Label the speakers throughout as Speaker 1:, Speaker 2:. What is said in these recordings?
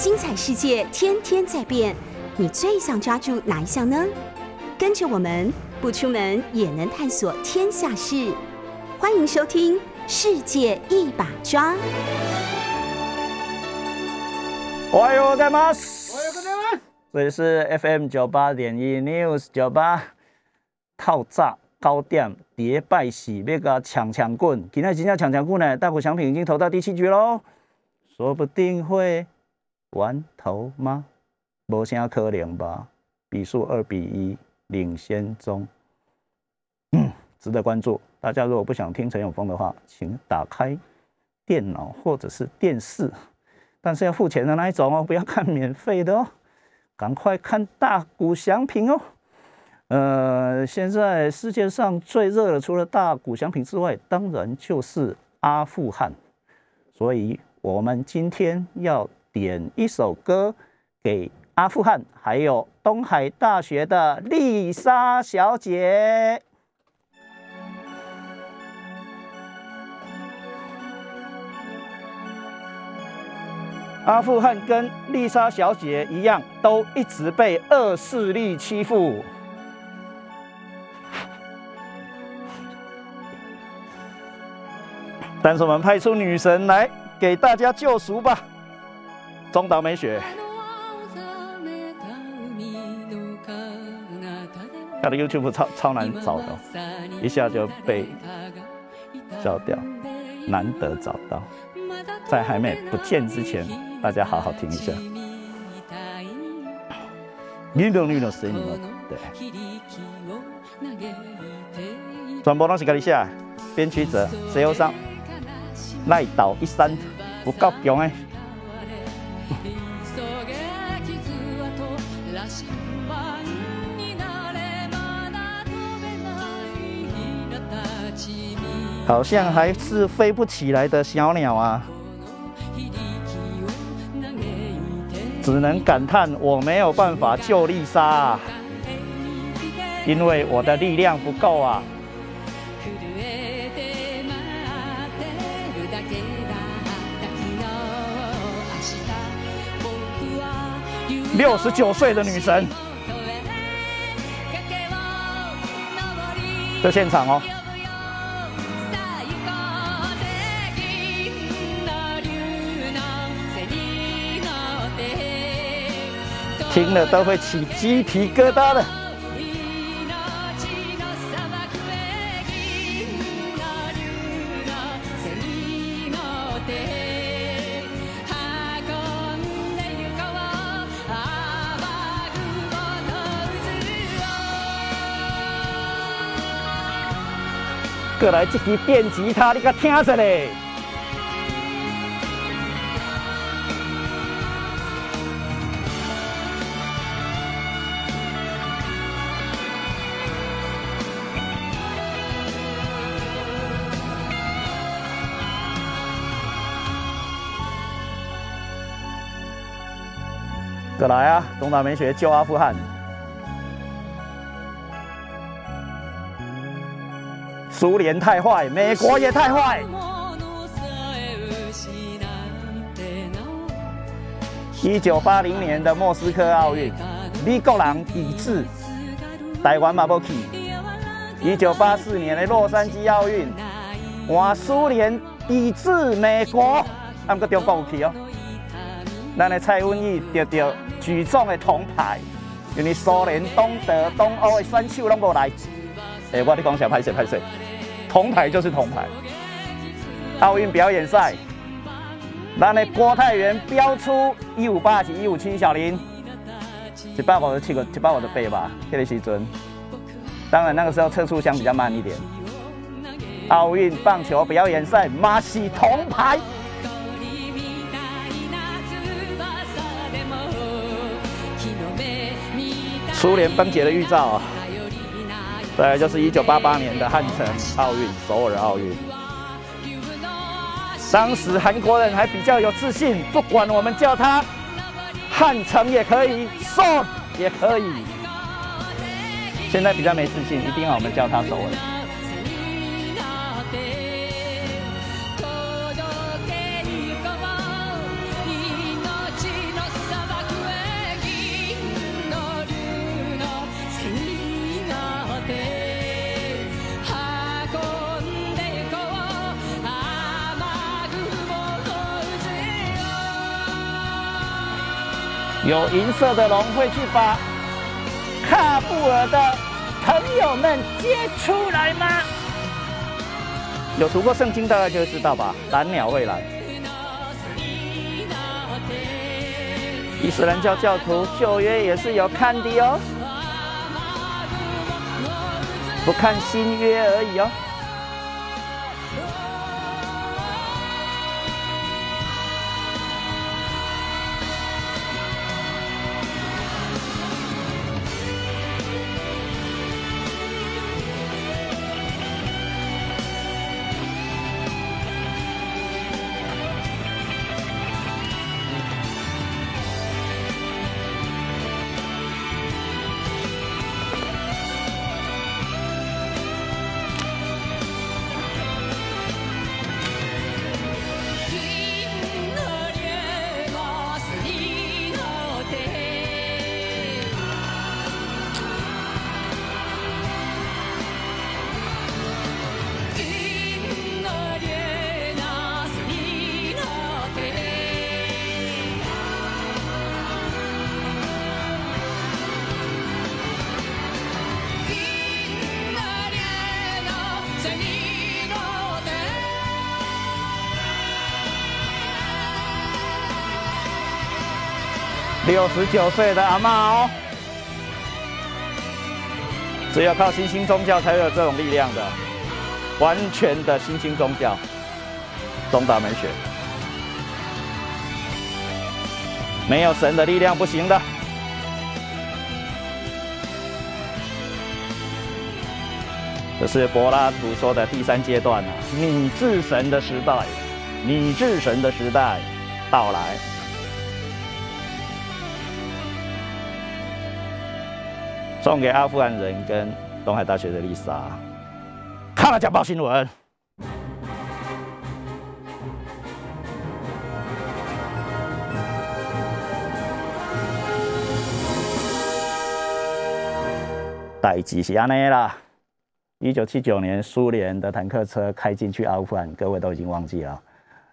Speaker 1: 精彩世界天天在变，你最想抓住哪一项呢？跟着我们不出门也能探索天下事，欢迎收听《世界一把抓》。
Speaker 2: おはようございます。这里是 FM 九八点一 News 九八套炸高点叠拜喜那个抢抢棍，今天今天抢抢棍呢，大股奖品已经投到第七局喽，说不定会 完头吗？无啥可能吧，比数二比一领先中，嗯，值得关注。大家如果不想听陈永峰的话，请打开电脑或者是电视。但是要付钱的那一种哦，不要看免费的哦，赶快看大股祥品哦。呃，现在世界上最热的，除了大股祥品之外，当然就是阿富汗。所以我们今天要点一首歌给阿富汗，还有东海大学的丽莎小姐。阿富汗跟丽莎小姐一样，都一直被恶势力欺负。但是我们派出女神来给大家救赎吧。中岛美雪，她的 YouTube 超超难找的，一下就被消掉，难得找到。在还没不见之前，大家好好听一下。绿绿绿的声音，对，全部都是跟你写，编曲者谁忧伤，赖倒一山，不够强诶。好像还是飞不起来的小鸟啊！只能感叹我没有办法救丽莎、因为我的力量不够啊。六十九岁的女神，的现场哦。听了都会起鸡皮疙瘩的。过来这支电吉他，你甲听着咧。过来啊！东岛美学救阿富汗。苏联太坏，美国也太坏。一九八零年的莫斯科奥运，美国人抵制，台湾嘛不去。一九八四年的洛杉矶奥运，换苏联抵制美国，啊，个中国有去哦。咱的蔡文义得到举重的铜牌，因为苏联、东德、东欧的选手拢无来。诶，我咧讲啥？拍摄拍摄，铜牌就是铜牌。奥运表演赛，咱的郭泰源飙出一五八几一五七小林，一百五十七个，一百五十八吧，迄个时阵。当然那个时候测速箱比较慢一点。奥运棒球表演赛，马西铜牌。苏联崩解的预兆啊！对就是一九八八年的汉城奥运，首尔奥运。当时韩国人还比较有自信，不管我们叫他汉城也可以首也可以。现在比较没自信，一定要我们叫他首尔。有银色的龙会去把喀布尔的朋友们接出来吗？有读过圣经，大概就知道吧。蓝鸟会来。伊斯兰教教徒旧约也是有看的哦，不看新约而已哦。六十九岁的阿妈哦，只有靠新兴宗教才有这种力量的，完全的新兴宗教，东大门学，没有神的力量不行的。这是柏拉图说的第三阶段啊，拟制神的时代，拟制神的时代到来。送给阿富汗人跟东海大学的丽莎，看了《假报》新闻。代机是安尼啦。一九七九年，苏联的坦克车开进去阿富汗，各位都已经忘记了。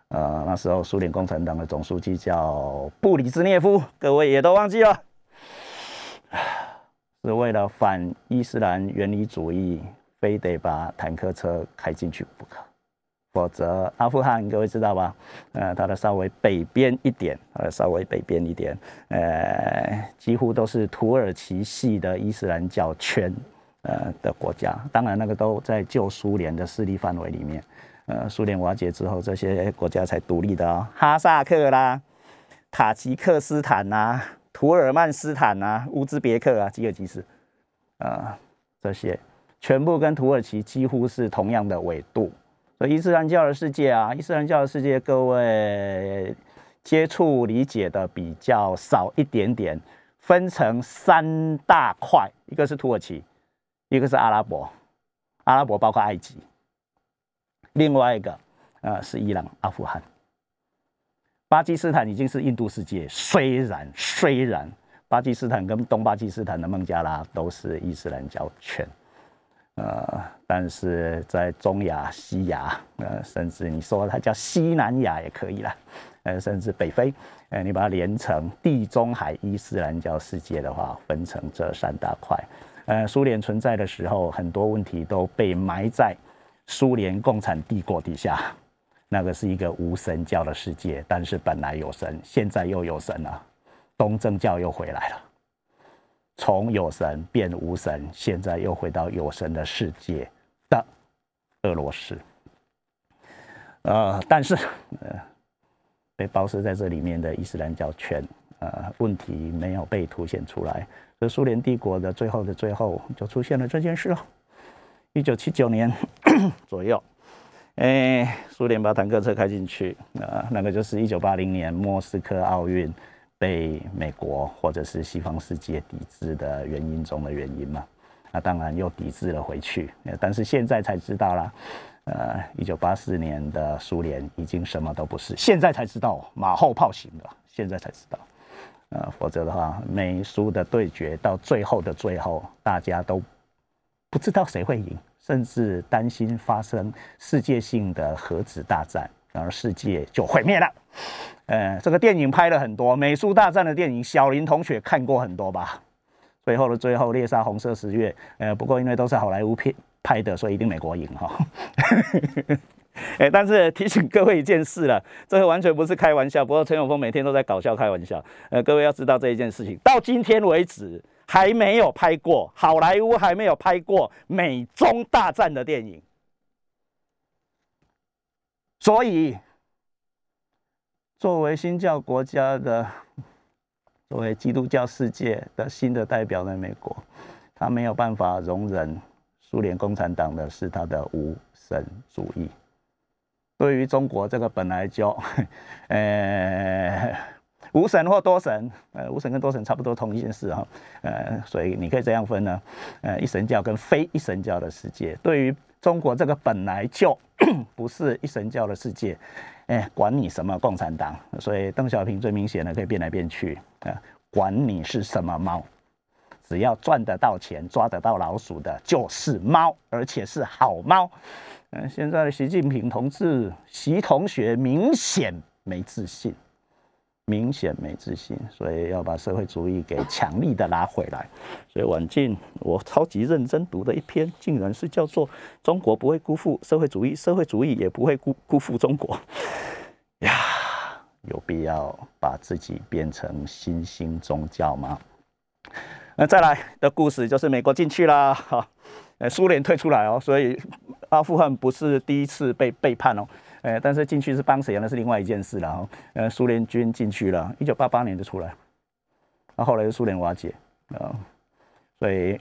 Speaker 2: 呃，那时候苏联共产党的总书记叫布里兹涅夫，各位也都忘记了。是为了反伊斯兰原理主义，非得把坦克车开进去不可，否则阿富汗各位知道吧？呃，它的稍微北边一点，呃，稍微北边一点，呃，几乎都是土耳其系的伊斯兰教圈，呃的国家。当然，那个都在旧苏联的势力范围里面。呃，苏联瓦解之后，这些国家才独立的哦，哈萨克啦，塔吉克斯坦呐。土尔曼斯坦啊，乌兹别克啊，吉尔吉斯，啊，这些全部跟土耳其几乎是同样的纬度。所以伊斯兰教的世界啊，伊斯兰教的世界，各位接触理解的比较少一点点，分成三大块，一个是土耳其，一个是阿拉伯，阿拉伯包括埃及，另外一个呃是伊朗、阿富汗。巴基斯坦已经是印度世界，虽然虽然巴基斯坦跟东巴基斯坦的孟加拉都是伊斯兰教圈，呃，但是在中亚、西亚，呃，甚至你说它叫西南亚也可以了，呃，甚至北非，呃，你把它连成地中海伊斯兰教世界的话，分成这三大块。呃，苏联存在的时候，很多问题都被埋在苏联共产帝国底下。那个是一个无神教的世界，但是本来有神，现在又有神了，东正教又回来了，从有神变无神，现在又回到有神的世界的俄罗斯。呃，但是呃，被包饰在这里面的伊斯兰教圈，呃，问题没有被凸显出来，所以苏联帝国的最后的最后就出现了这件事了。一九七九年 左右。哎，苏联把坦克车开进去，啊，那个就是一九八零年莫斯科奥运被美国或者是西方世界抵制的原因中的原因嘛。那当然又抵制了回去，但是现在才知道啦，呃，一九八四年的苏联已经什么都不是，现在才知道马后炮型的，现在才知道，呃，否则的话，美苏的对决到最后的最后，大家都不知道谁会赢。甚至担心发生世界性的核子大战，然后世界就毁灭了。呃，这个电影拍了很多，美术大战的电影，小林同学看过很多吧？最后的最后，猎杀红色十月，呃，不过因为都是好莱坞片拍的，所以一定美国赢哈。哎，但是提醒各位一件事了，这个完全不是开玩笑。不过陈永峰每天都在搞笑开玩笑。呃，各位要知道这一件事情，到今天为止还没有拍过好莱坞还没有拍过美中大战的电影，所以作为新教国家的，作为基督教世界的新的代表的美国，他没有办法容忍苏联共产党的是他的无神主义。对于中国这个本来就，呃，无神或多神，呃，无神跟多神差不多同一件事哈，呃，所以你可以这样分呢，呃，一神教跟非一神教的世界，对于中国这个本来就 不是一神教的世界，哎，管你什么共产党，所以邓小平最明显的可以变来变去啊，管你是什么猫，只要赚得到钱、抓得到老鼠的，就是猫，而且是好猫。嗯，现在的习近平同志、习同学明显没自信，明显没自信，所以要把社会主义给强力的拉回来。所以晚近我超级认真读的一篇，竟然是叫做《中国不会辜负社会主义，社会主义也不会辜辜负中国》呀，有必要把自己变成新兴宗教吗？那再来的故事就是美国进去了，哈，苏联退出来哦，所以。阿富汗不是第一次被背叛哦，呃，但是进去是帮谁那是另外一件事了哈。呃，苏联军进去了，一九八八年就出来，那后来是苏联瓦解啊，所以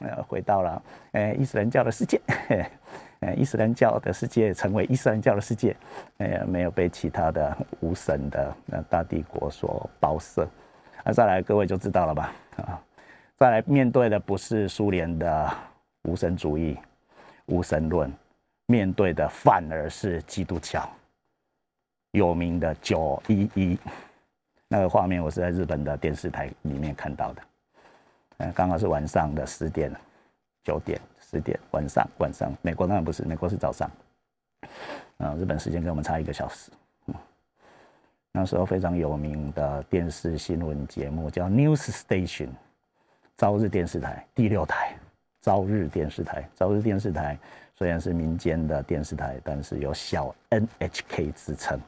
Speaker 2: 呃回到了呃伊斯兰教的世界，呃伊斯兰教的世界成为伊斯兰教的世界，呃没有被其他的无神的呃大帝国所包摄。那再来各位就知道了吧啊，再来面对的不是苏联的无神主义。无神论面对的反而是基督教，有名的九一一。那个画面，我是在日本的电视台里面看到的，嗯，刚好是晚上的十点、九点、十点，晚上晚上，美国当然不是，美国是早上，啊，日本时间跟我们差一个小时，嗯，那时候非常有名的电视新闻节目叫 News Station，朝日电视台第六台。朝日电视台，朝日电视台虽然是民间的电视台，但是有小 NHK 之称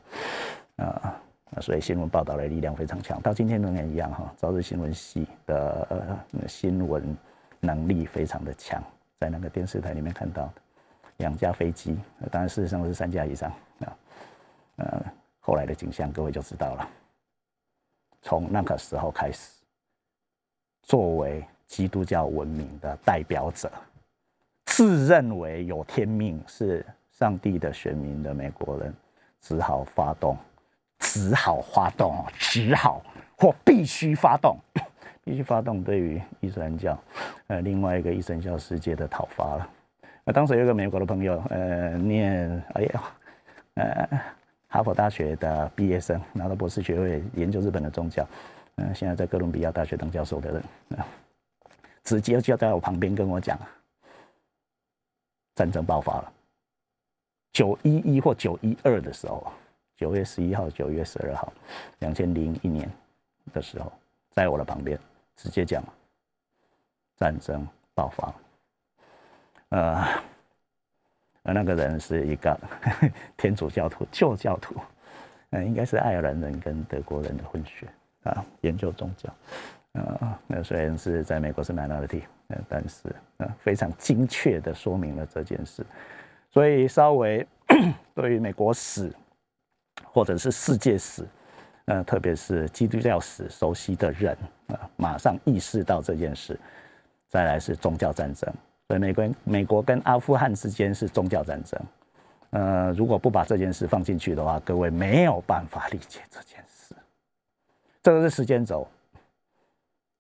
Speaker 2: 啊，所以新闻报道的力量非常强，到今天仍然一样哈。朝日新闻系的新闻能力非常的强，在那个电视台里面看到两架飞机，当然事实上是三架以上啊，呃，后来的景象各位就知道了。从那个时候开始，作为基督教文明的代表者，自认为有天命是上帝的选民的美国人，只好发动，只好发动，只好或必须发动，必须发动对于伊斯兰教，呃，另外一个伊斯兰教世界的讨伐了。那当时有一个美国的朋友，呃，念哎呀，呃，哈佛大学的毕业生，拿到博士学位，研究日本的宗教，嗯，现在在哥伦比亚大学当教授的人，啊。直接就在我旁边跟我讲，战争爆发了。九一一或九一二的时候，九月十一号、九月十二号，两千零一年的时候，在我的旁边直接讲，战争爆发。呃，而那个人是一个 天主教徒、旧教徒，嗯，应该是爱尔兰人跟德国人的混血啊，研究宗教。啊，那虽然是在美国是 minority，呃，但是呃非常精确的说明了这件事，所以稍微 对于美国史或者是世界史，呃，特别是基督教史熟悉的人啊，马上意识到这件事。再来是宗教战争，所以美国美国跟阿富汗之间是宗教战争。呃，如果不把这件事放进去的话，各位没有办法理解这件事。这个是时间轴。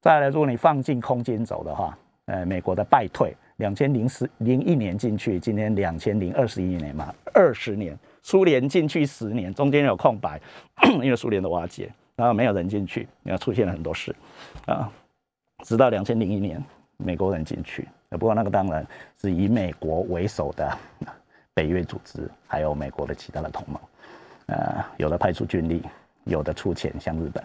Speaker 2: 再来，如果你放进空间轴的话，呃，美国的败退，两千零十零一年进去，今天两千零二十一年嘛，二十年，苏联进去十年，中间有空白，因为苏联的瓦解，然后没有人进去，然后出现了很多事，啊，直到两千零一年，美国人进去，不过那个当然是以美国为首的北约组织，还有美国的其他的同盟，呃，有的派出军力，有的出钱，像日本。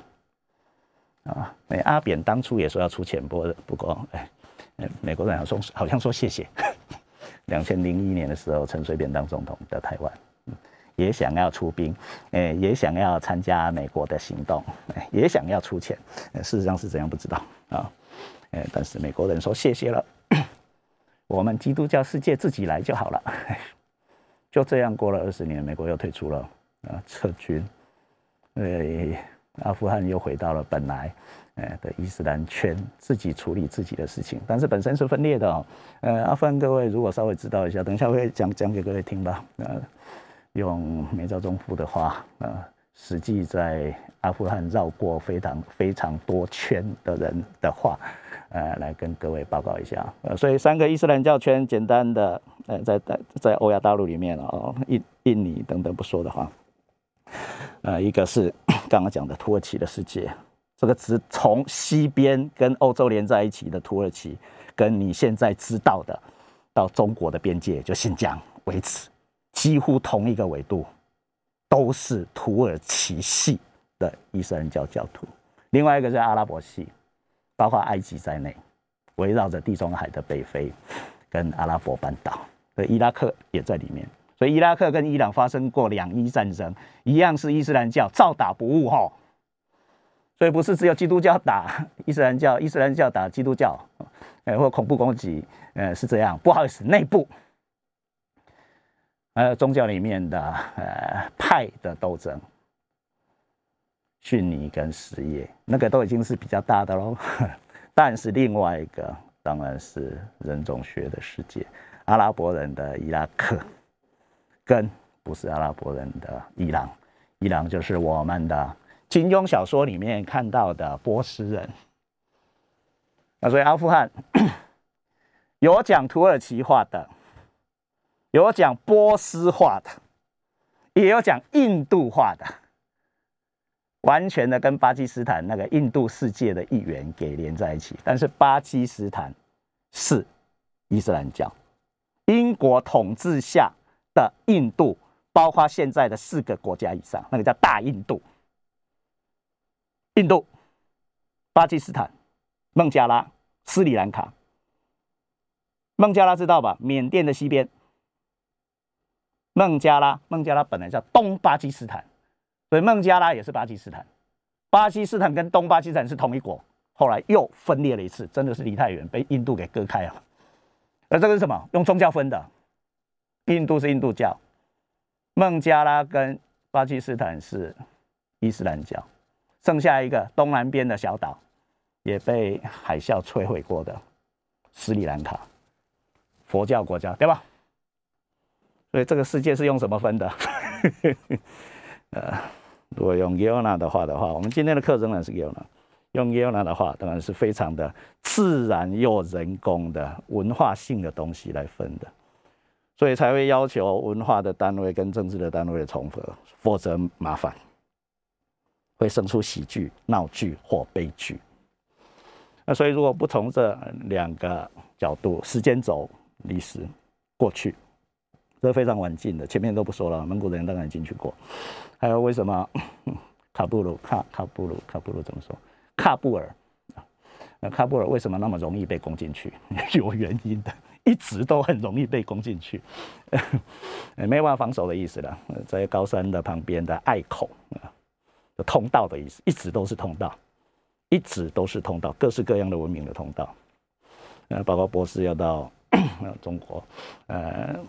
Speaker 2: 啊，那阿扁当初也说要出钱，不过不过，哎，美国人好像说好像说谢谢。两千零一年的时候，陈水扁当总统的台湾，也想要出兵，哎，也想要参加美国的行动，哎，也想要出钱，事实上是怎样不知道啊，哎，但是美国人说谢谢了，我们基督教世界自己来就好了，就这样过了二十年，美国又退出了啊，撤军，哎。阿富汗又回到了本来，呃的伊斯兰圈，自己处理自己的事情，但是本身是分裂的哦。呃，阿富汗各位如果稍微知道一下，等一下会讲讲给各位听吧。呃，用梅兆忠夫的话，呃，实际在阿富汗绕过非常非常多圈的人的话，呃，来跟各位报告一下。呃，所以三个伊斯兰教圈，简单的，呃，在在在欧亚大陆里面哦，印印尼等等不说的话。呃，一个是 刚刚讲的土耳其的世界，这个词从西边跟欧洲连在一起的土耳其，跟你现在知道的到中国的边界就新疆为止，几乎同一个纬度，都是土耳其系的伊斯兰教教徒。另外一个是阿拉伯系，包括埃及在内，围绕着地中海的北非跟阿拉伯半岛，所以伊拉克也在里面。所以伊拉克跟伊朗发生过两伊战争，一样是伊斯兰教照打不误哈。所以不是只有基督教打 伊斯兰教，伊斯兰教打基督教，呃，或恐怖攻击，呃，是这样。不好意思，内部，呃，宗教里面的呃派的斗争，逊尼跟什叶，那个都已经是比较大的喽。但是另外一个当然是人种学的世界，阿拉伯人的伊拉克。跟不是阿拉伯人的伊朗，伊朗就是我们的金庸小说里面看到的波斯人。那所以阿富汗有讲土耳其话的，有讲波斯话的，也有讲印度话的，完全的跟巴基斯坦那个印度世界的一员给连在一起。但是巴基斯坦是伊斯兰教，英国统治下。的印度，包括现在的四个国家以上，那个叫大印度。印度、巴基斯坦、孟加拉、斯里兰卡。孟加拉知道吧？缅甸的西边。孟加拉，孟加拉本来叫东巴基斯坦，所以孟加拉也是巴基斯坦。巴基斯坦跟东巴基斯坦是同一国，后来又分裂了一次，真的是离太远，被印度给割开了。而这个是什么？用宗教分的。印度是印度教，孟加拉跟巴基斯坦是伊斯兰教，剩下一个东南边的小岛也被海啸摧毁过的斯里兰卡，佛教国家对吧？所以这个世界是用什么分的？呃，如果用 Yona 的话的话，我们今天的课仍然是 Yona，用 Yona 的话当然是非常的自然又人工的文化性的东西来分的。所以才会要求文化的单位跟政治的单位重合，否则麻烦，会生出喜剧、闹剧或悲剧。那所以如果不从这两个角度，时间轴、历史过去，这非常晚近的，前面都不说了，蒙古人当然进去过。还有为什么 卡布鲁、卡卡布鲁、卡布鲁怎么说？喀布尔那喀布尔为什么那么容易被攻进去？有原因的。一直都很容易被攻进去，没办法防守的意思了。在高山的旁边的隘口，通道的意思，一直都是通道，一直都是通道，各式各样的文明的通道。呃，包括波斯要到 中国，呃，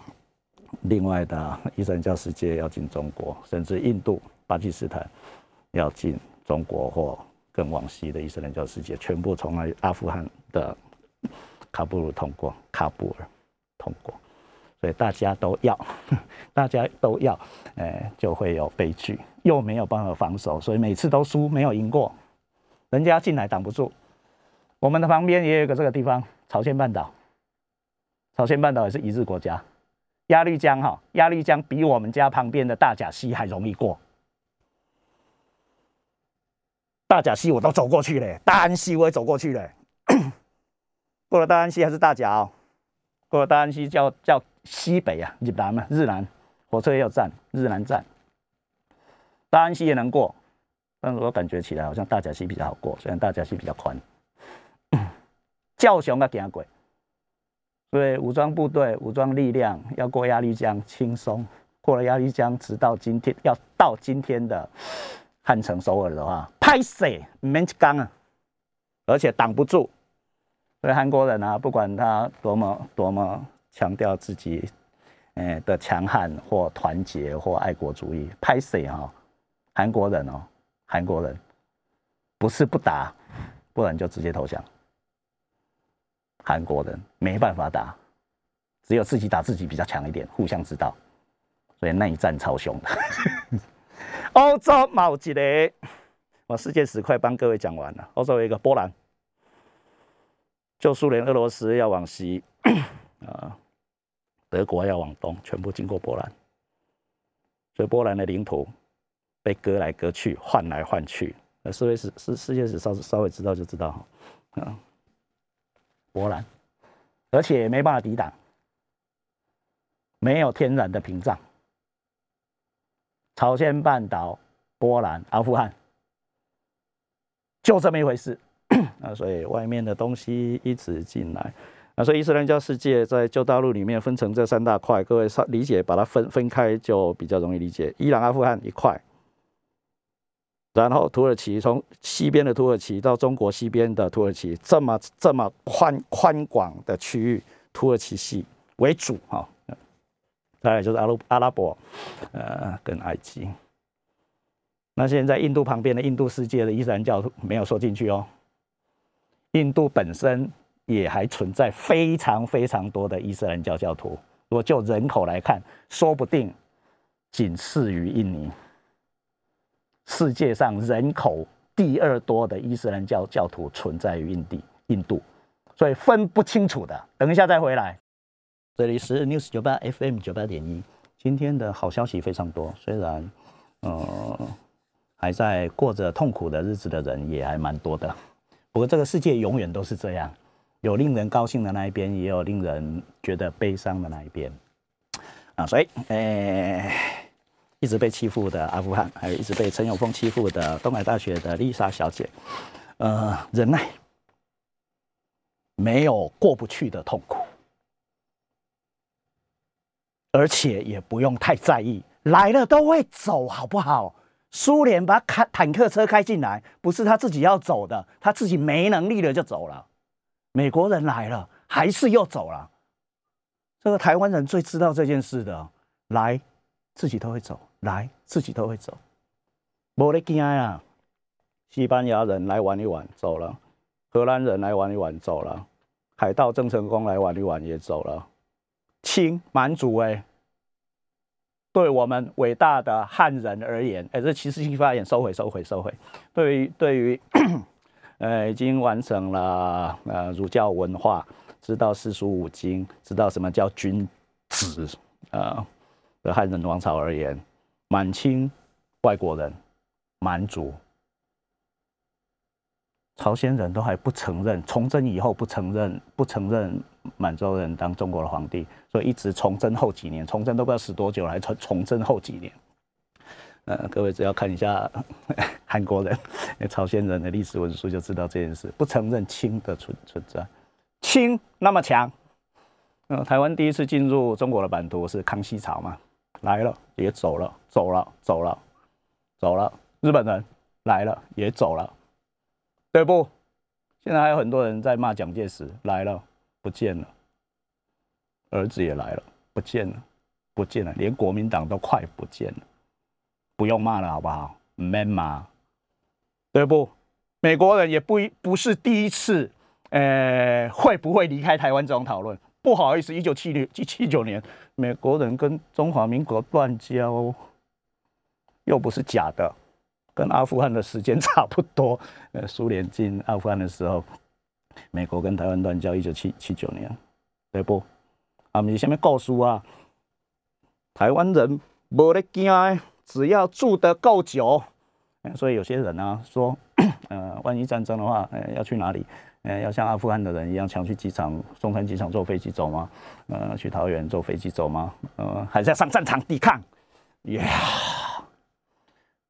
Speaker 2: 另外的伊斯兰教世界要进中国，甚至印度、巴基斯坦要进中国或更往西的伊斯兰教世界，全部从阿富汗的。喀布尔通过，喀布尔通过，所以大家都要，大家都要，呃，就会有悲剧，又没有办法防守，所以每次都输，没有赢过，人家进来挡不住。我们的旁边也有一个这个地方，朝鲜半岛，朝鲜半岛也是一日国家，鸭绿江哈，鸭绿江比我们家旁边的大甲溪还容易过，大甲溪我都走过去了，大安溪我也走过去了。过了大安溪还是大甲哦，过了大安溪叫叫西北啊，日南嘛，日南火车也有站，日南站。大安溪也能过，但是我感觉起来好像大甲溪比较好过，虽然大甲溪比较宽。教雄啊，行过，所以武装部队、武装力量要过鸭绿江轻松，过了鸭绿江，直到今天要到今天的汉城首尔的话，拍死免刚啊，而且挡不住。所以韩国人啊，不管他多么多么强调自己，诶的强悍或团结或爱国主义，拍死啊？韩国人哦，韩国人不是不打，不然就直接投降。韩国人没办法打，只有自己打自己比较强一点，互相知道，所以内战超凶的。欧洲某几个，我世界史快帮各位讲完了。欧洲有一个波兰。就苏联、俄罗斯要往西，啊，德国要往东，全部经过波兰，所以波兰的领土被割来割去，换来换去。呃，世界史世世界史稍稍微知道就知道，啊，波兰，而且没办法抵挡，没有天然的屏障，朝鲜半岛、波兰、阿富汗，就这么一回事。啊，所以外面的东西一直进来，那，所以伊斯兰教世界在旧大陆里面分成这三大块，各位稍理解，把它分分开就比较容易理解。伊朗、阿富汗一块，然后土耳其从西边的土耳其到中国西边的土耳其，这么这么宽宽广的区域，土耳其系为主哈，再来就是阿鲁阿拉伯，呃，跟埃及。那现在印度旁边的印度世界的伊斯兰教徒没有说进去哦。印度本身也还存在非常非常多的伊斯兰教教徒。如果就人口来看，说不定仅次于印尼。世界上人口第二多的伊斯兰教教徒存在于印地、印度，所以分不清楚的。等一下再回来。这里是 News 九八 FM 九八点一。今天的好消息非常多，虽然呃还在过着痛苦的日子的人也还蛮多的。不过这个世界永远都是这样，有令人高兴的那一边，也有令人觉得悲伤的那一边啊。所以，诶，一直被欺负的阿富汗，还有一直被陈永峰欺负的东海大学的丽莎小姐，呃，忍耐，没有过不去的痛苦，而且也不用太在意，来了都会走，好不好？苏联把坦克车开进来，不是他自己要走的，他自己没能力了就走了。美国人来了，还是又走了。这个台湾人最知道这件事的，来自己都会走，来自己都会走。没得惊啊！西班牙人来玩一玩走了，荷兰人来玩一玩走了，海盗郑成功来玩一玩也走了。清满族哎。对我们伟大的汉人而言，哎，这其实性发言收回，收回，收回。对于对于，呃，已经完成了呃儒教文化，知道四书五经，知道什么叫君子啊的汉人王朝而言，满清外国人、蛮族、朝鲜人都还不承认，崇祯以后不承认，不承认。满洲人当中国的皇帝，所以一直崇祯后几年，崇祯都不知道死多久了，还崇崇祯后几年。呃，各位只要看一下 韩国人、朝鲜人的历史文书，就知道这件事，不承认清的存存在。清那么强，呃，台湾第一次进入中国的版图是康熙朝嘛，来了也走了，走了走了走了，日本人来了也走了，对不？现在还有很多人在骂蒋介石，来了。不见了，儿子也来了，不见了，不见了，连国民党都快不见了，不用骂了，好不好？man 骂，对不？美国人也不一不是第一次，呃，会不会离开台湾这种讨论？不好意思，一九七六七七九年，美国人跟中华民国断交，又不是假的，跟阿富汗的时间差不多。呃，苏联进阿富汗的时候。美国跟台湾断交，一九七七九年，对不？啊，你下面告诉啊，台湾人无得惊，只要住得够久。所以有些人呢说，呃，万一战争的话，呃，要去哪里？呃，要像阿富汗的人一样，抢去机场，松山机场坐飞机走吗？呃，去桃园坐飞机走吗？呃，还是要上战场抵抗？呀，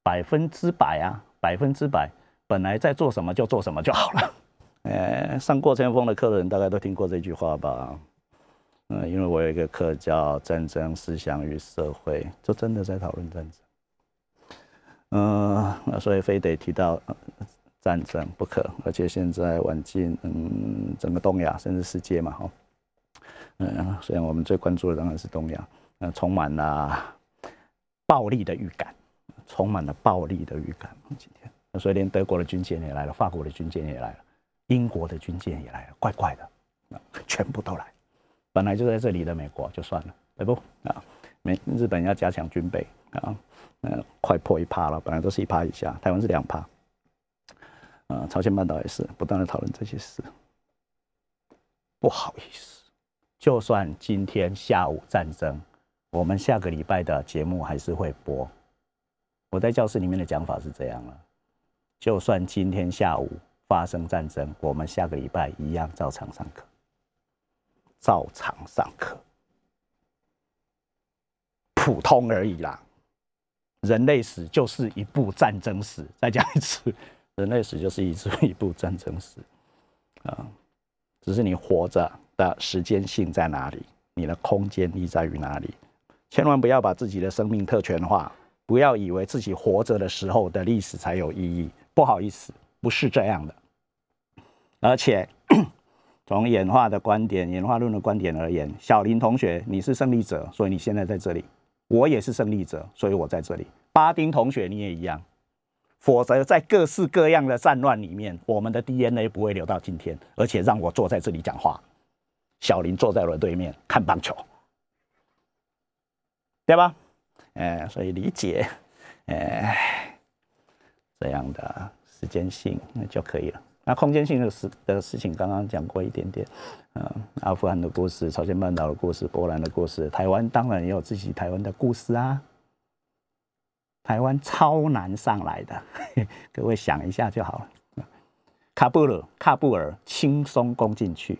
Speaker 2: 百分之百啊，百分之百，本来在做什么就做什么就好了。呃，上过前锋的课的人大概都听过这句话吧？嗯，因为我有一个课叫《战争思想与社会》，就真的在讨论战争。嗯，那所以非得提到战争不可，而且现在晚近嗯整个东亚甚至世界嘛，哈，嗯，虽然我们最关注的当然是东亚，那充满了暴力的预感，充满了暴力的预感。今天，所以连德国的军舰也来了，法国的军舰也来了，英国的军舰也来了，怪怪的，全部都来。本来就在这里的美国就算了，对不啊？美日本要加强军备啊。嗯，快破一趴了，本来都是一趴以下，台湾是两趴。啊，朝鲜半岛也是不断的讨论这些事。不好意思，就算今天下午战争，我们下个礼拜的节目还是会播。我在教室里面的讲法是这样了，就算今天下午发生战争，我们下个礼拜一样照常上课，照常上课，普通而已啦。人类史就是一部战争史。再讲一次，人类史就是一次一部战争史啊！只是你活着的时间性在哪里，你的空间力在于哪里？千万不要把自己的生命特权化，不要以为自己活着的时候的历史才有意义。不好意思，不是这样的。而且 从演化的观点、演化论的观点而言，小林同学，你是胜利者，所以你现在在这里。我也是胜利者，所以我在这里。巴丁同学，你也一样。否则，在各式各样的战乱里面，我们的 DNA 不会留到今天。而且，让我坐在这里讲话，小林坐在我对面看棒球，对吧？哎，所以理解，哎，这样的时间性那就可以了。那空间性的事的事情，刚刚讲过一点点。嗯，阿富汗的故事、朝鲜半岛的故事、波兰的故事，台湾当然也有自己台湾的故事啊。台湾超难上来的，各位想一下就好了。喀布尔，喀布尔轻松攻进去；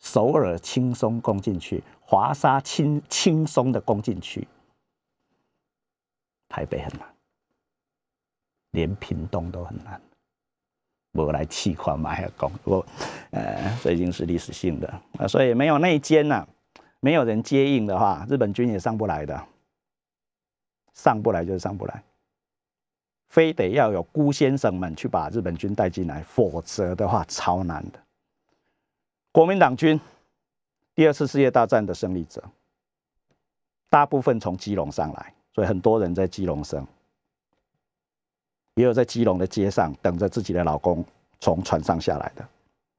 Speaker 2: 首尔轻松攻进去；华沙轻轻松的攻进去。台北很难，连屏东都很难。我来气款嘛，还要攻，我，呃，这已经是历史性的。啊，所以没有内奸呐，没有人接应的话，日本军也上不来的，上不来就是上不来，非得要有辜先生们去把日本军带进来，否则的话超难的。国民党军，第二次世界大战的胜利者，大部分从基隆上来，所以很多人在基隆生。也有在基隆的街上等着自己的老公从船上下来的，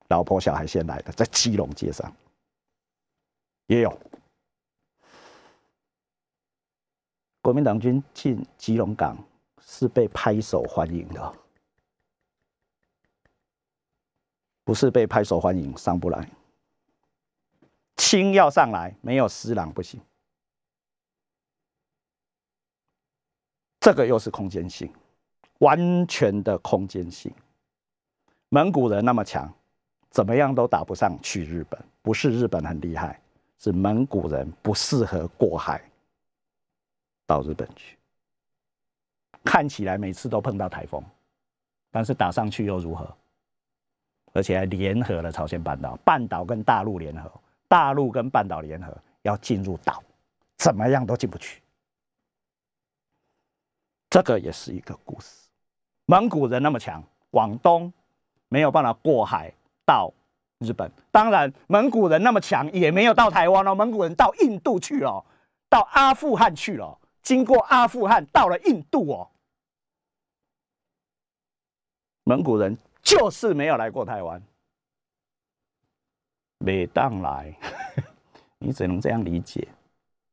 Speaker 2: 老婆小孩先来的，在基隆街上也有。国民党军进基隆港是被拍手欢迎的，不是被拍手欢迎上不来。清要上来，没有施琅不行。这个又是空间性。完全的空间性，蒙古人那么强，怎么样都打不上去日本。不是日本很厉害，是蒙古人不适合过海到日本去。看起来每次都碰到台风，但是打上去又如何？而且还联合了朝鲜半岛，半岛跟大陆联合，大陆跟半岛联合要进入岛，怎么样都进不去。这个也是一个故事。蒙古人那么强，往东没有办法过海到日本。当然，蒙古人那么强，也没有到台湾哦。蒙古人到印度去了，到阿富汗去了，经过阿富汗到了印度哦。蒙古人就是没有来过台湾，没当来，你只能这样理解，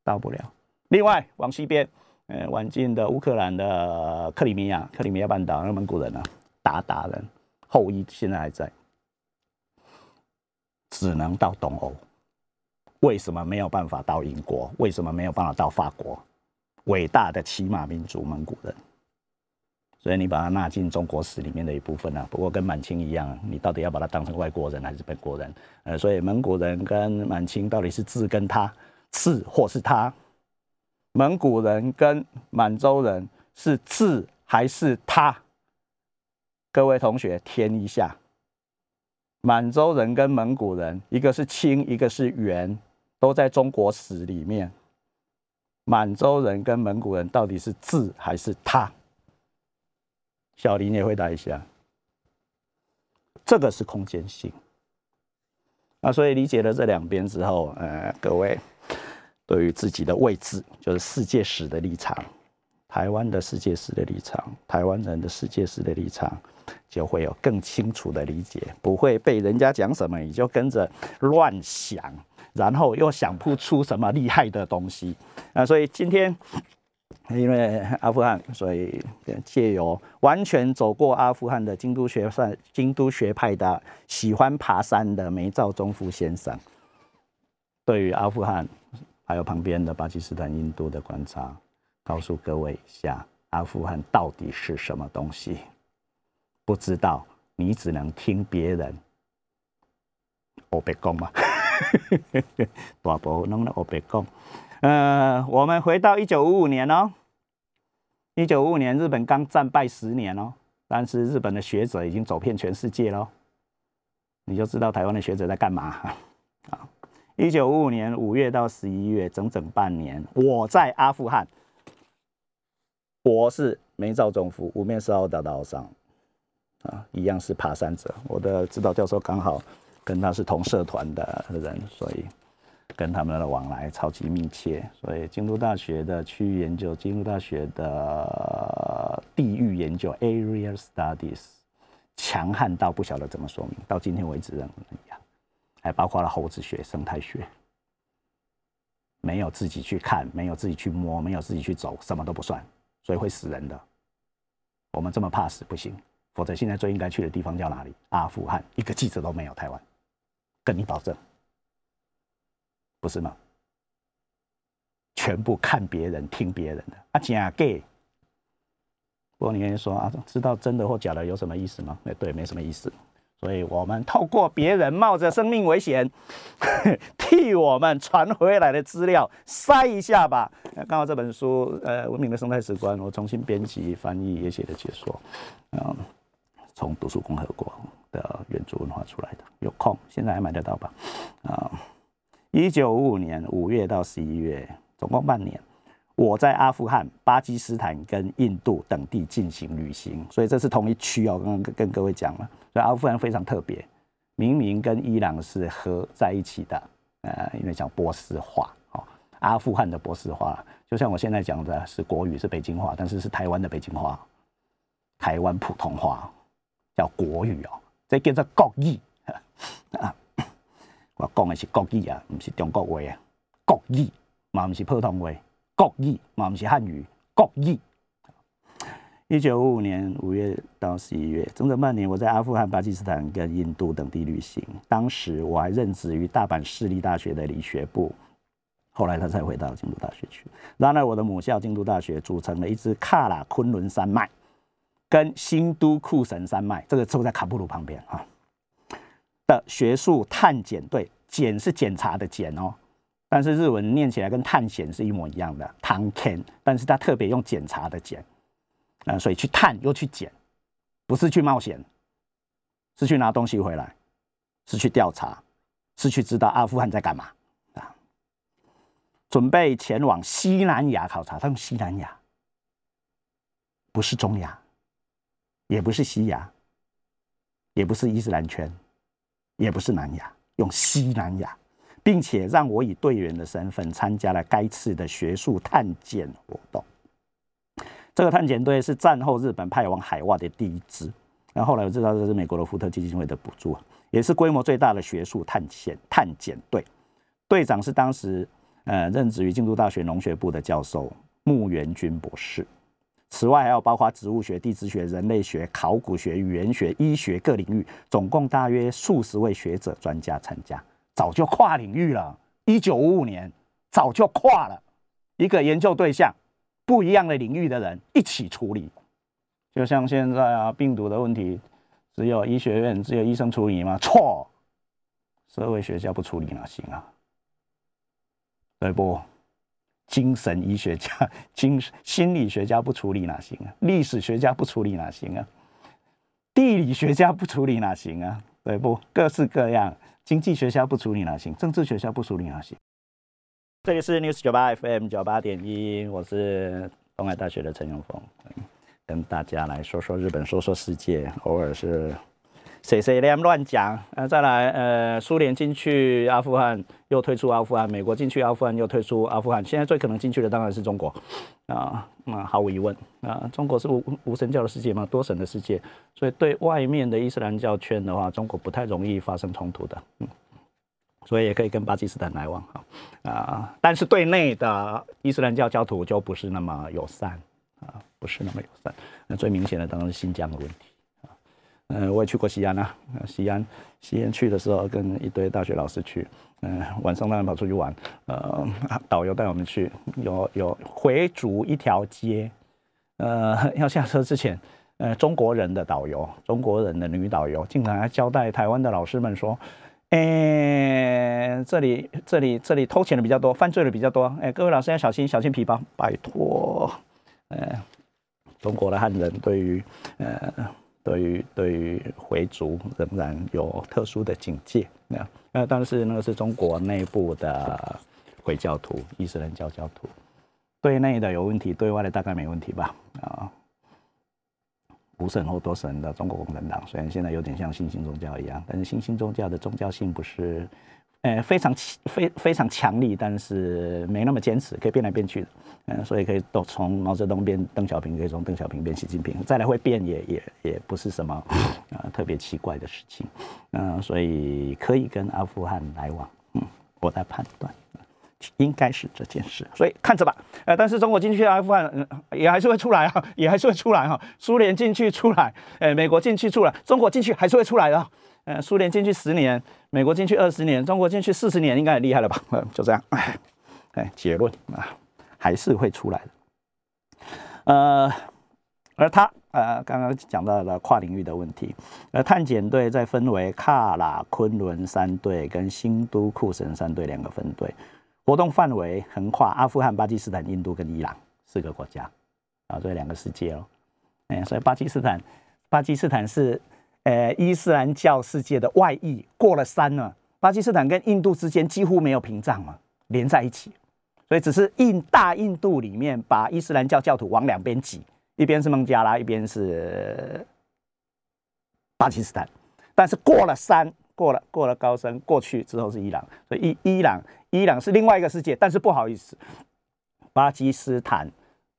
Speaker 2: 到不了。另外，往西边。呃，晚近的乌克兰的克里米亚，克里米亚半岛，那蒙古人啊，鞑靼人后裔现在还在，只能到东欧。为什么没有办法到英国？为什么没有办法到法国？伟大的骑马民族蒙古人，所以你把它纳进中国史里面的一部分啊。不过跟满清一样，你到底要把它当成外国人还是本国人？呃，所以蒙古人跟满清到底是字跟他，是或是他？蒙古人跟满洲人是字还是他？各位同学填一下。满洲人跟蒙古人，一个是清，一个是元，都在中国史里面。满洲人跟蒙古人到底是字还是他？小林也回答一下。这个是空间性。那所以理解了这两边之后，呃，各位对于自己的位置，就是世界史的立场，台湾的世界史的立场，台湾人的世界史的立场。就会有更清楚的理解，不会被人家讲什么你就跟着乱想，然后又想不出什么厉害的东西啊！所以今天因为阿富汗，所以借由完全走过阿富汗的京都学派、京都学派的喜欢爬山的梅兆忠夫先生，对于阿富汗还有旁边的巴基斯坦、印度的观察，告诉各位一下，阿富汗到底是什么东西。不知道，你只能听别人。我别讲嘛，大部弄了我别讲。呃，我们回到一九五五年哦，一九五五年日本刚战败十年哦，但是日本的学者已经走遍全世界喽，你就知道台湾的学者在干嘛 啊？一九五五年五月到十一月，整整半年，我在阿富汗，我是梅兆忠夫，五面四号大道上。啊，一样是爬山者。我的指导教授刚好跟他是同社团的人，所以跟他们的往来超级密切。所以京都大学的区域研究，京都大学的地域研究 （Area Studies） 强悍到不晓得怎么说明，到今天为止仍一样。还包括了猴子学、生态学，没有自己去看，没有自己去摸，没有自己去走，什么都不算，所以会死人的。我们这么怕死不行。否则，现在最应该去的地方叫哪里？阿富汗，一个记者都没有。台湾，跟你保证，不是吗？全部看别人、听别人的。啊，假给。不过你愿意说啊，知道真的或假的有什么意思吗？哎，对，没什么意思。所以我们透过别人冒着生命危险 替我们传回来的资料筛一下吧。刚好这本书，呃，《文明的生态史观》，我重新编辑、翻译，也写的解说，嗯。从读书共和国的原著文化出来的，有空现在还买得到吧？啊，一九五五年五月到十一月，总共半年，我在阿富汗、巴基斯坦跟印度等地进行旅行，所以这是同一区哦。刚刚跟各位讲了，所以阿富汗非常特别，明明跟伊朗是合在一起的，呃，因为讲波斯话哦，阿富汗的波斯话，就像我现在讲的是国语是北京话，但是是台湾的北京话，台湾普通话。叫国语哦，这叫做国语！我讲的是国语啊，不是中国话啊。国语嘛，不是普通话，国语嘛，不是汉语，国语。一九五五年五月到十一月，整整半年，我在阿富汗、巴基斯坦跟印度等地旅行。当时我还任职于大阪市立大学的理学部，后来他才回到京都大学去。然而，我的母校京都大学组成了一支喀喇昆仑山脉。跟新都库神山脉，这个就在卡布鲁旁边啊的学术探检队，检是检查的检哦，但是日文念起来跟探险是一模一样的，探检，但是他特别用检查的检，啊，所以去探又去检，不是去冒险，是去拿东西回来，是去调查，是去知道阿富汗在干嘛啊，准备前往西南亚考察，他用西南亚，不是中亚。也不是西亚，也不是伊斯兰圈，也不是南亚，用西南亚，并且让我以队员的身份参加了该次的学术探检活动。这个探险队是战后日本派往海外的第一支。然后后来我知道这是美国的福特基金会的补助，也是规模最大的学术探险探险队。队长是当时呃任职于京都大学农学部的教授木原君博士。此外，还有包括植物学、地质学、人类学、考古学、语言学、医学各领域，总共大约数十位学者专家参加，早就跨领域了。一九五五年，早就跨了一个研究对象，不一样的领域的人一起处理。就像现在啊，病毒的问题，只有医学院、只有医生处理吗？错，社会学家不处理哪行啊？对不？精神医学家、精心理学家不处理哪行啊？历史学家不处理哪行啊？地理学家不处理哪行啊？对不？各式各样，经济学家不处理哪行？政治学家不处理哪行？这里是 News 九八 FM 九八点一，我是东海大学的陈永峰，跟大家来说说日本，说说世界，偶尔是。谁谁乱乱讲？呃，再来，呃，苏联进去阿富汗又退出阿富汗，美国进去阿富汗又退出阿富汗，现在最可能进去的当然是中国，啊，那毫无疑问，啊，中国是无无神教的世界嘛，多神的世界，所以对外面的伊斯兰教圈的话，中国不太容易发生冲突的，嗯，所以也可以跟巴基斯坦来往哈，啊，但是对内的伊斯兰教教徒就不是那么友善，啊，不是那么友善，那最明显的当然是新疆的问题。嗯，我也去过西安啊。西安，西安去的时候跟一堆大学老师去，嗯，晚上当然跑出去玩。呃，导游带我们去，有有回族一条街，呃，要下车之前，呃，中国人的导游，中国人的女导游，竟然还交代台湾的老师们说，哎，这里这里这里偷钱的比较多，犯罪的比较多，哎，各位老师要小心，小心皮包，拜托。呃，中国的汉人对于，呃。对于对于回族仍然有特殊的警戒，那那但是那个是中国内部的回教徒、伊斯兰教教徒，对内的有问题，对外的大概没问题吧？啊，无神或多神的中国共产党，虽然现在有点像新兴宗教一样，但是新兴宗教的宗教性不是。呃，非常非非常强力，但是没那么坚持，可以变来变去的，嗯，所以可以都从毛泽东变邓小平，可以从邓小平变习近平，再来会变也也也不是什么啊特别奇怪的事情，嗯，所以可以跟阿富汗来往，嗯，我在判断，应该是这件事，所以看着吧，呃，但是中国进去阿富汗，嗯，也还是会出来啊，也还是会出来哈，苏联进去出来，呃，美国进去出来，中国进去还是会出来的。呃，苏联进去十年，美国进去二十年，中国进去四十年，应该很厉害了吧？就这样，哎，结论啊，还是会出来的。呃，而他呃，刚刚讲到了跨领域的问题，而探险队再分为喀喇、昆仑三队跟新都库什三队两个分队，活动范围横跨阿富汗、巴基斯坦、印度跟伊朗四个国家啊，这两个世界哦。哎，所以巴基斯坦，巴基斯坦是。呃，伊斯兰教世界的外溢过了山了，巴基斯坦跟印度之间几乎没有屏障嘛，连在一起，所以只是印大印度里面把伊斯兰教教徒往两边挤，一边是孟加拉，一边是巴基斯坦，但是过了山，过了过了高山过去之后是伊朗，所以伊伊朗伊朗是另外一个世界，但是不好意思，巴基斯坦。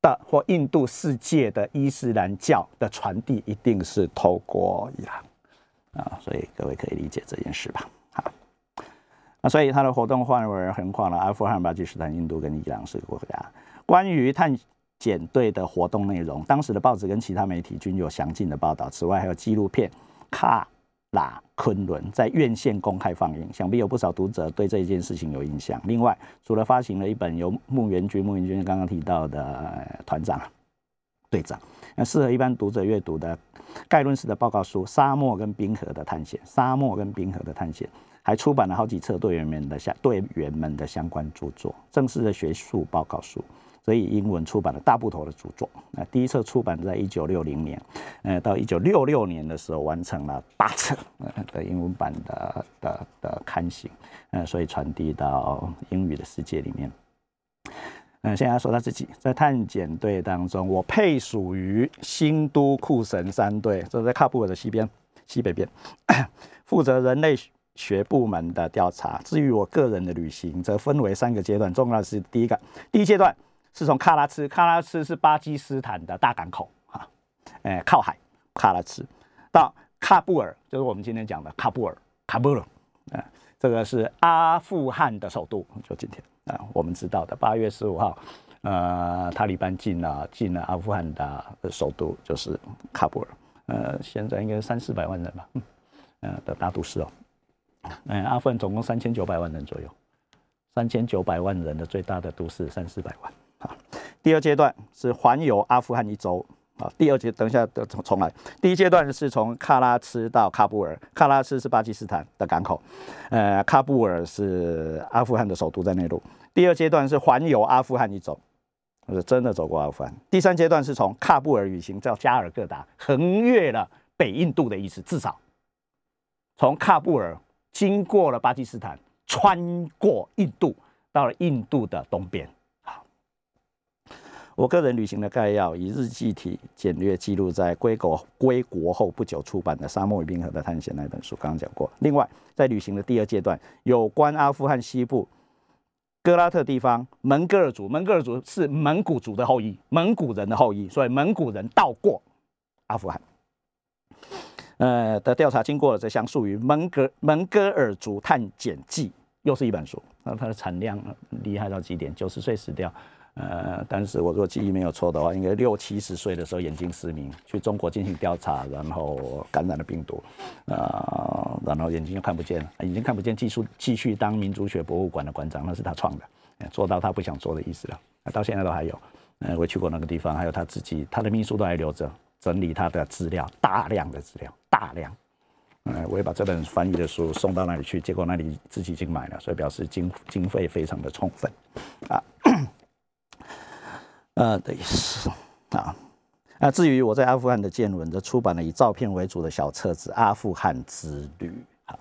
Speaker 2: 的或印度世界的伊斯兰教的传递一定是透过伊朗啊，所以各位可以理解这件事吧？好，那所以它的活动范围横跨了阿富汗、巴基斯坦、印度跟伊朗四个国家。关于探检队的活动内容，当时的报纸跟其他媒体均有详尽的报道。此外，还有纪录片《卡》。拉昆仑在院线公开放映，想必有不少读者对这件事情有印象。另外，除了发行了一本由穆元军、穆元军刚刚提到的团长、队长，那适合一般读者阅读的概论式的报告书《沙漠跟冰河的探险》，沙漠跟冰河的探险，还出版了好几册队员们的相队员们的相关著作，正式的学术报告书。所以英文出版了大部头的著作，那第一册出版在一九六零年，呃，到一九六六年的时候完成了八册的英文版的的的刊行，呃，所以传递到英语的世界里面。嗯，现在说他自己在探险队当中，我配属于新都库什三队，这是在喀布尔的西边西北边，负责人类学部门的调查。至于我个人的旅行，则分为三个阶段，重要的是第一个第一阶段。是从喀拉茨，喀拉茨是巴基斯坦的大港口，哈，哎，靠海，喀拉茨到喀布尔，就是我们今天讲的喀布尔，喀布尔，啊，这个是阿富汗的首都，就今天啊，我们知道的八月十五号，呃，塔利班进了进了阿富汗的首都，就是喀布尔，呃，现在应该三四百万人吧，嗯，的大都市哦，嗯，阿富汗总共三千九百万人左右，三千九百万人的最大的都市，三四百万。第二阶段是环游阿富汗一周啊。第二阶等一下重重来。第一阶段是从喀拉茨到喀布尔，喀拉斯是巴基斯坦的港口，呃，喀布尔是阿富汗的首都在内陆。第二阶段是环游阿富汗一周，我是真的走过阿富汗。第三阶段是从喀布尔旅行到加尔各答，横越了北印度的意思，至少从喀布尔经过了巴基斯坦，穿过印度，到了印度的东边。我个人旅行的概要以日记体简略记录在归国归国后不久出版的《沙漠与冰河的探险》那本书，刚刚讲过。另外，在旅行的第二阶段，有关阿富汗西部。哥拉特地方，蒙哥尔族，蒙哥尔族是蒙古族的后裔，蒙古人的后裔，所以蒙古人到过阿富汗，呃的调查经过了，这项属于《蒙哥蒙哥尔族探险记》，又是一本书。那它的产量厉害到极点，九十岁死掉。呃，但是我如果记忆没有错的话，应该六七十岁的时候眼睛失明，去中国进行调查，然后感染了病毒，啊，然后眼睛又看不见了，眼睛看不见，继续继续当民族学博物馆的馆长，那是他创的，做到他不想做的意思了，到现在都还有，呃，我去过那个地方，还有他自己，他的秘书都还留着，整理他的资料，大量的资料，大量，呃，我也把这本翻译的书送到那里去，结果那里自己已经买了，所以表示经经费非常的充分，啊。呃的意思啊，那至于我在阿富汗的见闻，则出版了以照片为主的小册子《阿富汗之旅》啊，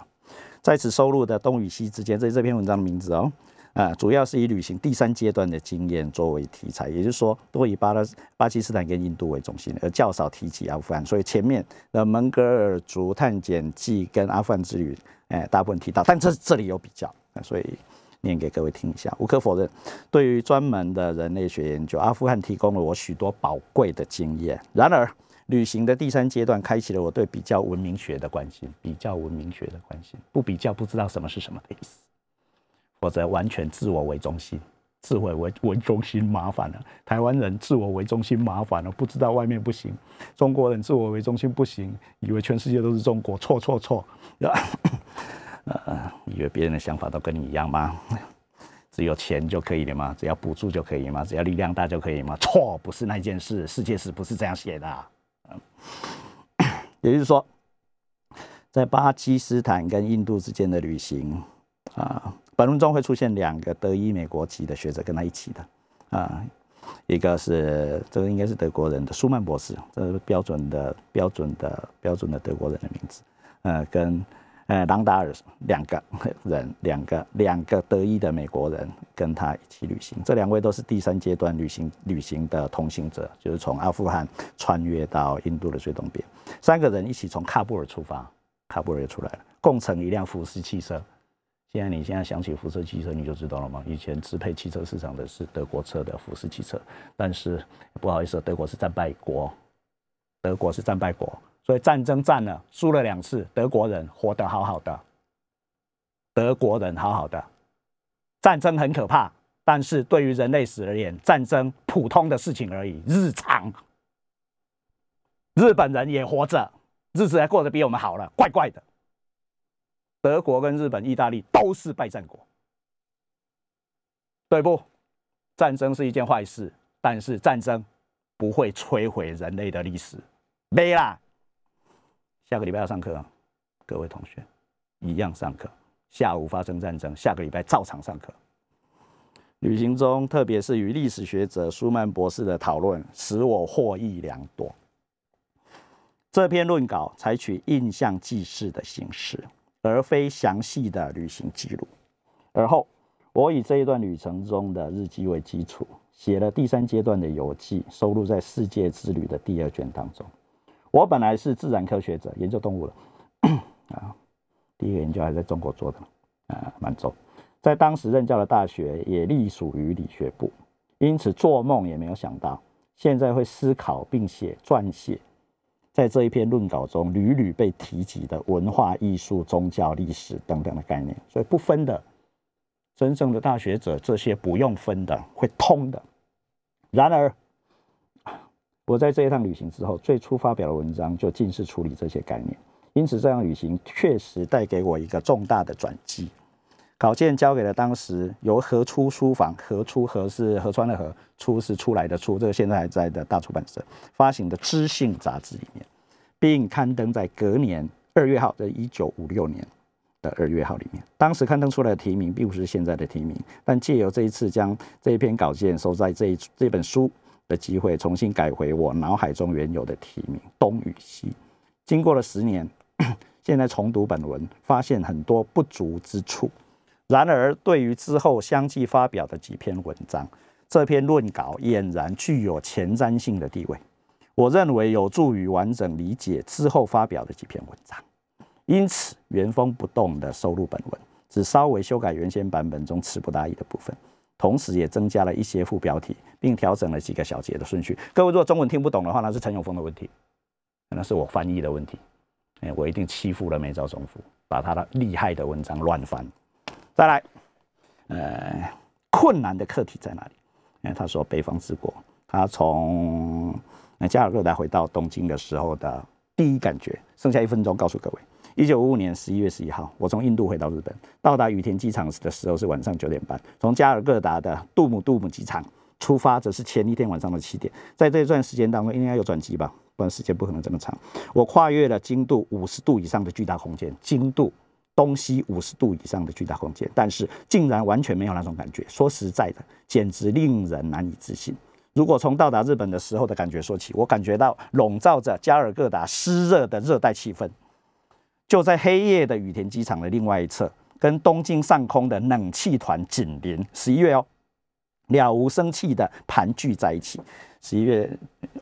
Speaker 2: 在此收录的东与西之间，这这篇文章的名字哦，啊，主要是以旅行第三阶段的经验作为题材，也就是说，多以巴勒巴基斯坦跟印度为中心，而较少提及阿富汗，所以前面的蒙格尔族探险记跟阿富汗之旅，哎，大部分提到，但这这里有比较啊，所以。念给各位听一下。无可否认，对于专门的人类学研究，阿富汗提供了我许多宝贵的经验。然而，旅行的第三阶段开启了我对比较文明学的关心。比较文明学的关心，不比较不知道什么是什么的意思。否则，完全自我为中心，自我为为中心麻烦了。台湾人自我为中心麻烦了，不知道外面不行。中国人自我为中心不行，以为全世界都是中国，错错错。呃，以为别人的想法都跟你一样吗？只有钱就可以了吗？只要补助就可以吗？只要力量大就可以吗？错，不是那件事。世界史不是这样写的。也就是说，在巴基斯坦跟印度之间的旅行啊，本文中会出现两个德裔美国籍的学者跟他一起的啊，一个是这个应该是德国人的舒曼博士，这是标准的标准的标准的德国人的名字，呃，跟。呃，朗达尔两个人，两个两个得意的美国人跟他一起旅行，这两位都是第三阶段旅行旅行的同行者，就是从阿富汗穿越到印度的最东边。三个人一起从喀布尔出发，喀布尔又出来了，共乘一辆福斯汽车。现在你现在想起福斯汽车，你就知道了吗？以前支配汽车市场的是德国车的福斯汽车，但是不好意思，德国是战败国，德国是战败国。所以战争战了，输了两次，德国人活得好好的。德国人好好的，战争很可怕，但是对于人类史而言，战争普通的事情而已，日常。日本人也活着，日子还过得比我们好了，怪怪的。德国跟日本、意大利都是败战国，对不？战争是一件坏事，但是战争不会摧毁人类的历史，没啦。下个礼拜要上课，各位同学一样上课。下午发生战争，下个礼拜照常上课。旅行中，特别是与历史学者舒曼博士的讨论，使我获益良多。这篇论稿采取印象记事的形式，而非详细的旅行记录。而后，我以这一段旅程中的日记为基础，写了第三阶段的游记，收录在《世界之旅》的第二卷当中。我本来是自然科学者，研究动物的啊，第一个研究还在中国做的啊，满洲，在当时任教的大学也隶属于理学部，因此做梦也没有想到，现在会思考并写撰写，在这一篇论稿中屡屡被提及的文化艺术、宗教、历史等等的概念，所以不分的，真正的大学者这些不用分的，会通的。然而。我在这一趟旅行之后，最初发表的文章就尽是处理这些概念，因此这趟旅行确实带给我一个重大的转机。稿件交给了当时由何出书房，何出何是河川的河，出是出来的出，这个现在还在的大出版社发行的知性杂志里面，并刊登在隔年二月号的一九五六年的二月号里面，当时刊登出来的题名并不是现在的题名，但借由这一次将这一篇稿件收在这一这本书的机会，重新改回我脑海中原有的题名《东与西》。经过了十年，现在重读本文，发现很多不足之处。然而，对于之后相继发表的几篇文章，这篇论稿俨然具有前瞻性的地位。我认为有助于完整理解之后发表的几篇文章。因此，原封不动地收录本文，只稍微修改原先版本中词不达意的部分，同时也增加了一些副标题，并调整了几个小节的顺序。各位如果中文听不懂的话，那是陈永峰的问题，那是我翻译的问题。哎，我一定欺负了梅兆忠夫，把他的厉害的文章乱翻。再来，呃，困难的课题在哪里？哎，他说北方之国，他从那加尔各答回到东京的时候的第一感觉。剩下一分钟，告诉各位，一九五五年十一月十一号，我从印度回到日本，到达羽田机场的时候是晚上九点半。从加尔各答的杜姆杜姆机场出发，则是前一天晚上的七点。在这段时间当中，应该有转机吧？不然时间不可能这么长。我跨越了经度五十度以上的巨大空间，经度。东西五十度以上的巨大空间，但是竟然完全没有那种感觉。说实在的，简直令人难以置信。如果从到达日本的时候的感觉说起，我感觉到笼罩着加尔各答湿热的热带气氛，就在黑夜的羽田机场的另外一侧，跟东京上空的冷气团紧邻。十一月哦，了无生气的盘踞在一起。十一月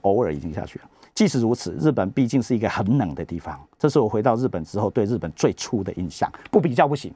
Speaker 2: 偶尔已经下去了。即使如此，日本毕竟是一个很冷的地方。这是我回到日本之后对日本最初的印象，不比较不行。